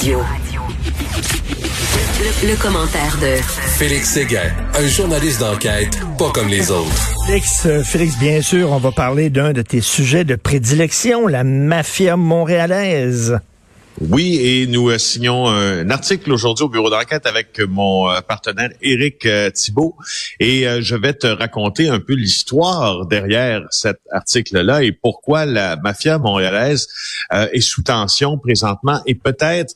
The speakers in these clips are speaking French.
Radio. Le, le commentaire de Félix Séguin, un journaliste d'enquête pas comme les autres. Félix, euh, Félix, bien sûr, on va parler d'un de tes sujets de prédilection, la mafia montréalaise. Oui, et nous euh, signons un article aujourd'hui au bureau d'enquête avec mon euh, partenaire Éric euh, Thibault et euh, je vais te raconter un peu l'histoire derrière cet article-là et pourquoi la mafia montréalaise euh, est sous tension présentement et peut-être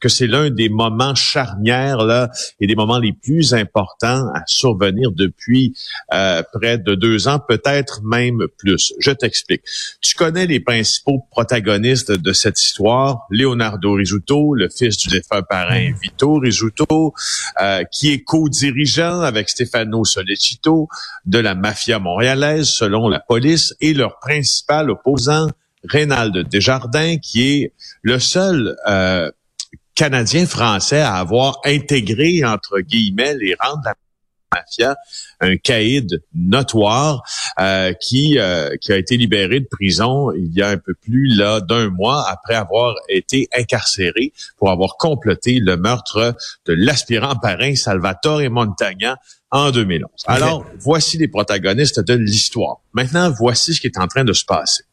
que c'est l'un des moments charnières là et des moments les plus importants à survenir depuis euh, près de deux ans, peut-être même plus. Je t'explique. Tu connais les principaux protagonistes de cette histoire Leonardo Rizzuto, le fils du défunt parrain Vito Rizzuto, euh, qui est co-dirigeant avec Stefano Solecito de la mafia montréalaise, selon la police, et leur principal opposant. Reynald Desjardins, qui est le seul euh, Canadien-Français à avoir intégré, entre guillemets, les rangs de la mafia, un caïd notoire euh, qui euh, qui a été libéré de prison il y a un peu plus là d'un mois après avoir été incarcéré pour avoir comploté le meurtre de l'aspirant parrain Salvatore Montagna en 2011. Alors, voici les protagonistes de l'histoire. Maintenant, voici ce qui est en train de se passer.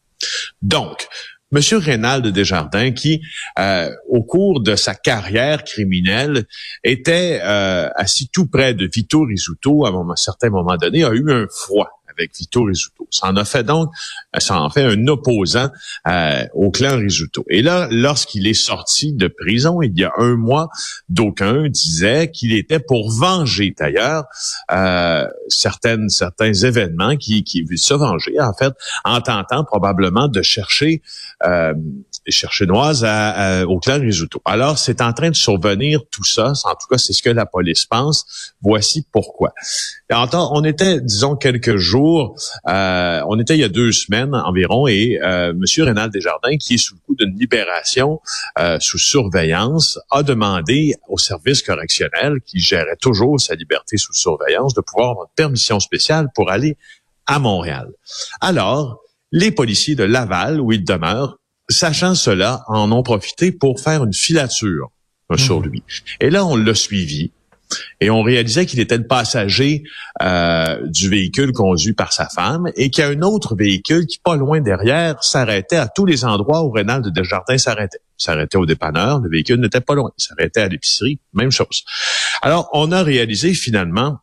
Donc, Monsieur Reynald Desjardins, qui, euh, au cours de sa carrière criminelle, était euh, assis tout près de Vito Rizzuto à un certain moment donné, a eu un froid avec Vito Rizzuto. Ça en a fait donc, ça en fait un opposant euh, au clan Rizzuto. Et là, lorsqu'il est sorti de prison il y a un mois, d'aucuns disaient qu'il était pour venger d'ailleurs euh, certains événements qui qui se venger en fait en tentant probablement de chercher euh, chercher Noise à, à, au clan. Alors, c'est en train de survenir tout ça. En tout cas, c'est ce que la police pense. Voici pourquoi. on était, disons, quelques jours, euh, on était il y a deux semaines environ, et euh, M. Rénal Desjardins, qui est sous le coup d'une libération euh, sous surveillance, a demandé au service correctionnel, qui gérait toujours sa liberté sous surveillance, de pouvoir avoir une permission spéciale pour aller à Montréal. Alors, les policiers de Laval, où il demeure, sachant cela, en ont profité pour faire une filature euh, sur lui. Et là, on l'a suivi et on réalisait qu'il était le passager euh, du véhicule conduit par sa femme et qu'il y a un autre véhicule qui, pas loin derrière, s'arrêtait à tous les endroits où Rénal de Desjardins s'arrêtait. S'arrêtait au dépanneur, le véhicule n'était pas loin. S'arrêtait à l'épicerie, même chose. Alors, on a réalisé finalement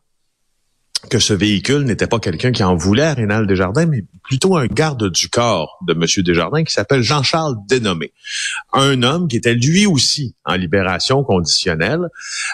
que ce véhicule n'était pas quelqu'un qui en voulait à Rénal Desjardins, mais plutôt un garde du corps de Monsieur Desjardins qui s'appelle Jean-Charles Dénommé. Un homme qui était lui aussi en libération conditionnelle.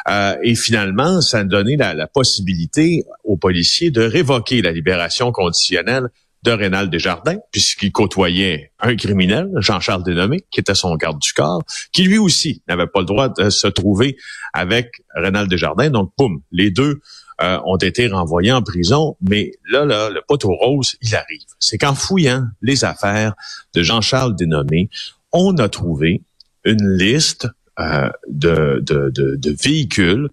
Euh, et finalement, ça a donné la, possibilité aux policiers de révoquer la libération conditionnelle de Rénal Desjardins, puisqu'il côtoyait un criminel, Jean-Charles Dénommé, qui était son garde du corps, qui lui aussi n'avait pas le droit de se trouver avec Rénal Desjardins. Donc, boum, les deux euh, ont été renvoyés en prison. Mais là, là, le poteau rose, il arrive. C'est qu'en fouillant les affaires de Jean-Charles Dénommé, on a trouvé une liste euh, de, de, de, de, véhicules,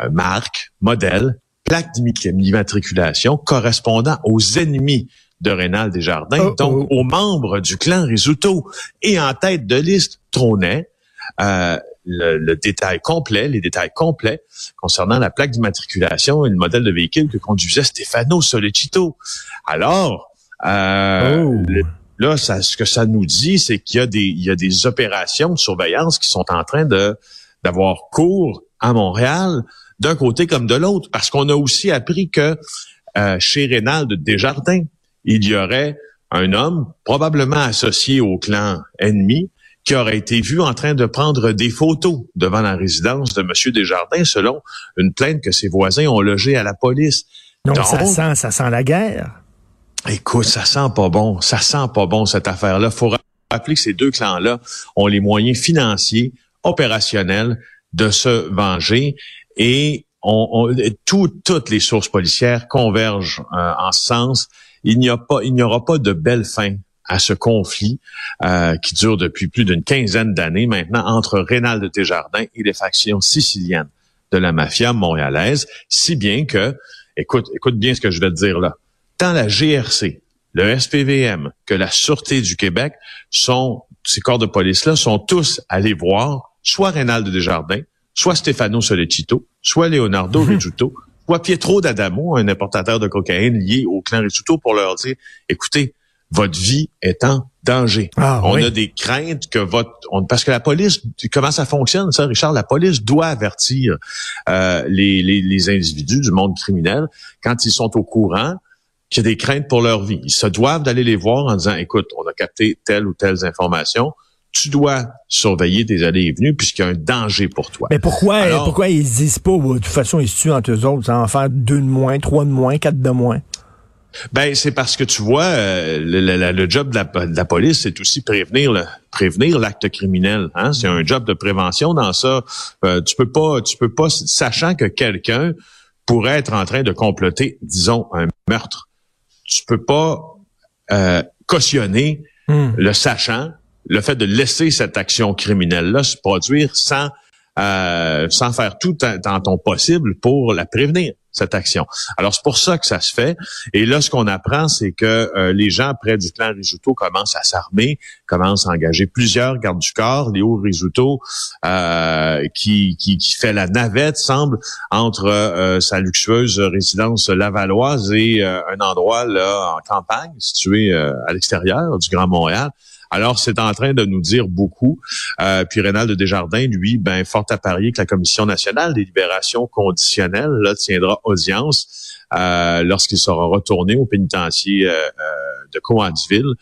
euh, marques, modèles, plaques d'immatriculation correspondant aux ennemis de Rénal Desjardins, Oh, donc oh. aux membres du clan Risuto. Et en tête de liste trônait euh, le, le détail complet, les détails complets concernant la plaque d'immatriculation et le modèle de véhicule que conduisait Stefano Solecito. Alors, euh, Oh. le- là, ça, ce que ça nous dit, c'est qu'il y a des, il y a des opérations de surveillance qui sont en train de d'avoir cours à Montréal, d'un côté comme de l'autre, parce qu'on a aussi appris que euh, chez Rénal Desjardins, il y aurait un homme probablement associé au clan ennemi qui aurait été vu en train de prendre des photos devant la résidence de M. Desjardins selon une plainte que ses voisins ont logée à la police. Donc, Donc- ça sent, ça sent la guerre. Écoute, ça sent pas bon. Ça sent pas bon, cette affaire-là. faut rappeler que ces deux clans-là ont les moyens financiers, opérationnelle de se venger et on, on- tout- toutes les sources policières convergent euh, en ce sens. Il n'y a pas, il n'y aura pas de belle fin à ce conflit euh, qui dure depuis plus d'une quinzaine d'années. Maintenant entre Rénal Desjardins et les factions siciliennes de la mafia montréalaise, si bien que, écoute, écoute bien ce que je vais te dire là, tant la GRC, le SPVM que la Sûreté du Québec sont, ces corps de police-là sont tous allés voir soit Rénal Desjardins, soit Stefano Solecito, soit Leonardo Rizzuto, soit Pietro D'Adamo, un importateur de cocaïne lié au clan Rizzuto, pour leur dire, écoutez, votre vie est en danger. Ah, on oui. a des craintes que votre... on- parce que la police, comment ça fonctionne, ça, Richard? La police doit avertir euh, les, les, les individus du monde criminel quand ils sont au courant qu'il y a des craintes pour leur vie. Ils se doivent d'aller les voir en disant, écoute, on a capté telle ou telle information, tu dois surveiller tes allées et venues puisqu'il y a un danger pour toi. Mais pourquoi, Alors- pourquoi ils se disent pas, de toute façon, ils se tuent entre eux autres, ça en faire deux de moins, trois de moins, quatre de moins? Ben c'est parce que tu vois euh, le, le- le job de la, de la police, c'est aussi prévenir le, prévenir l'acte criminel. Hein? C'est un job de prévention dans ça. Euh, tu peux pas, tu peux pas, sachant que quelqu'un pourrait être en train de comploter, disons, un meurtre. Tu peux pas euh, cautionner Hmm. le sachant, le fait de laisser cette action criminelle-là se produire sans euh, sans faire tout dans ton possible pour la prévenir cette action. Alors c'est pour ça que ça se fait. Et là, ce qu'on apprend, c'est que euh, les gens près du clan Risuto commencent à s'armer, commencent à engager plusieurs gardes du corps. Léo Risuto, euh, qui, qui, fait la navette, semble, entre euh, sa luxueuse résidence lavalloise et un endroit là en campagne, situé à l'extérieur du Grand Montréal. Alors, c'est en train de nous dire beaucoup. Euh, puis Rénal de Desjardins, lui, ben, fort à parier que la Commission nationale des libérations conditionnelles là, tiendra audience euh, lorsqu'il sera retourné au pénitencier euh, euh, de Coansville.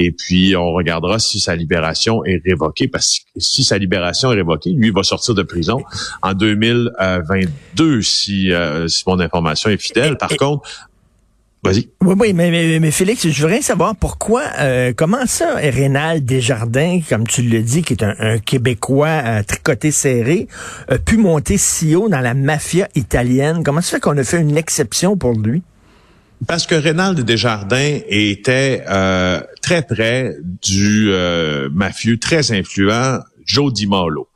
Et puis, on regardera si sa libération est révoquée. Parce que si sa libération est révoquée, lui il va sortir de prison en 2022, si, euh, si mon information est fidèle. Par contre, vas-y. Oui, oui, mais, mais, mais Félix, je voudrais savoir pourquoi, euh, comment ça, Rénal Desjardins, comme tu le dis, qui est un, un Québécois euh, tricoté serré, a pu monter si haut dans la mafia italienne? Comment ça fait qu'on a fait une exception pour lui? Parce que Rénal Desjardins était euh, très près du euh, mafieux très influent Joe Di Malo,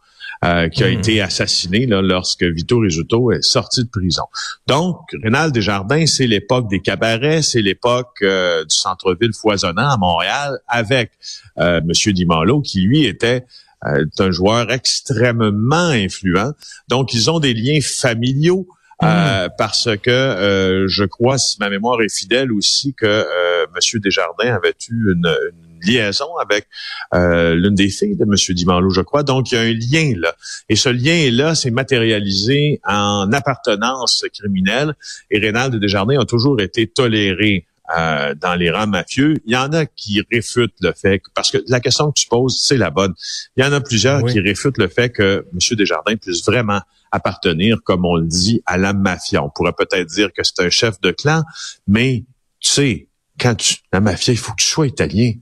euh, qui a été assassiné là, lorsque Vito Rizzuto est sorti de prison. Donc, Rénal Desjardins, c'est l'époque des cabarets, c'est l'époque euh, du centre-ville foisonnant à Montréal, avec euh, Monsieur Di Malo, qui lui était euh, un joueur extrêmement influent. Donc, ils ont des liens familiaux. Euh, parce que euh, je crois, si ma mémoire est fidèle aussi, que euh, M. Desjardins avait eu une, une liaison avec euh, l'une des filles de M. Dimanlo, je crois. Donc, il y a un lien là. Et ce lien-là s'est matérialisé en appartenance criminelle. Et Rénal de Desjardins a toujours été toléré euh, dans les rangs mafieux. Il y en a qui réfutent le fait, que, parce que la question que tu poses, c'est la bonne. Il y en a plusieurs Oui. qui réfutent le fait que M. Desjardins puisse vraiment appartenir, comme on le dit, à la mafia. On pourrait peut-être dire que c'est un chef de clan, mais tu sais, quand tu, la mafia, il faut que tu sois italien.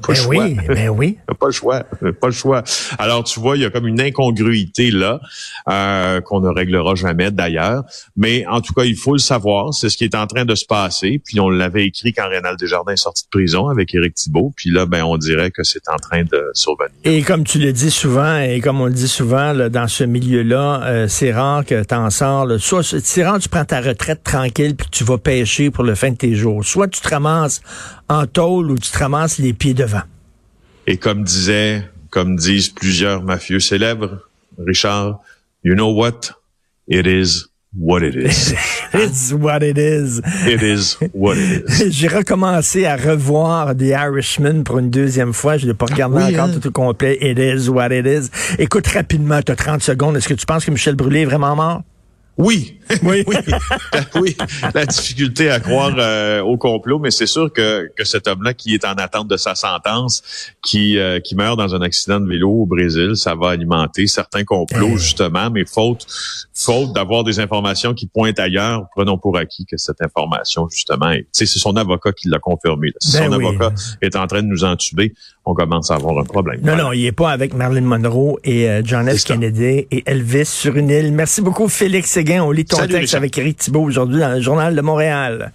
Pas le Ben oui, ben oui. Pas le choix, pas le choix. Alors tu vois, il y a comme une incongruité là euh, qu'on ne réglera jamais d'ailleurs. Mais en tout cas, il faut le savoir, c'est ce qui est en train de se passer. Puis on l'avait écrit quand Rénal Desjardins est sorti de prison avec Éric Thibault. Puis là, ben on dirait que c'est en train de survenir. Et comme tu le dis souvent, et comme on le dit souvent, là, dans ce milieu-là, euh, c'est rare que tu en sors. là. Soit c'est rare tu prends ta retraite tranquille puis tu vas pêcher pour le fin de tes jours. Soit tu te ramasses en tôle ou tu te ramasses les pieds devant. Et comme disait, comme disent plusieurs mafieux célèbres, Richard, you know what? It is what it is. It's what it is. It is what it is. J'ai recommencé à revoir The Irishman pour une deuxième fois. Je l'ai pas regardé Oui, encore hein? tout au complet. It is what it is. Écoute rapidement, tu as 30 secondes. Est-ce que tu penses que Michel Brûlé est vraiment mort? Oui, Oui. oui, oui. La difficulté à croire euh, au complot, mais c'est sûr que, que cet homme-là qui est en attente de sa sentence, qui euh, qui meurt dans un accident de vélo au Brésil, ça va alimenter certains complots justement, mais faute faute d'avoir des informations qui pointent ailleurs, prenons pour acquis que cette information justement, est- c'est son avocat qui l'a confirmé. là. Si Ben son oui. avocat est en train de nous entuber, on commence à avoir un problème. Non, Voilà. non, il est pas avec Marilyn Monroe et euh, John F. Kennedy et Elvis sur une île. Merci beaucoup, Félix Séguin. On lit ton Salut, texte Richard. avec Eric Thibault aujourd'hui dans le Journal de Montréal.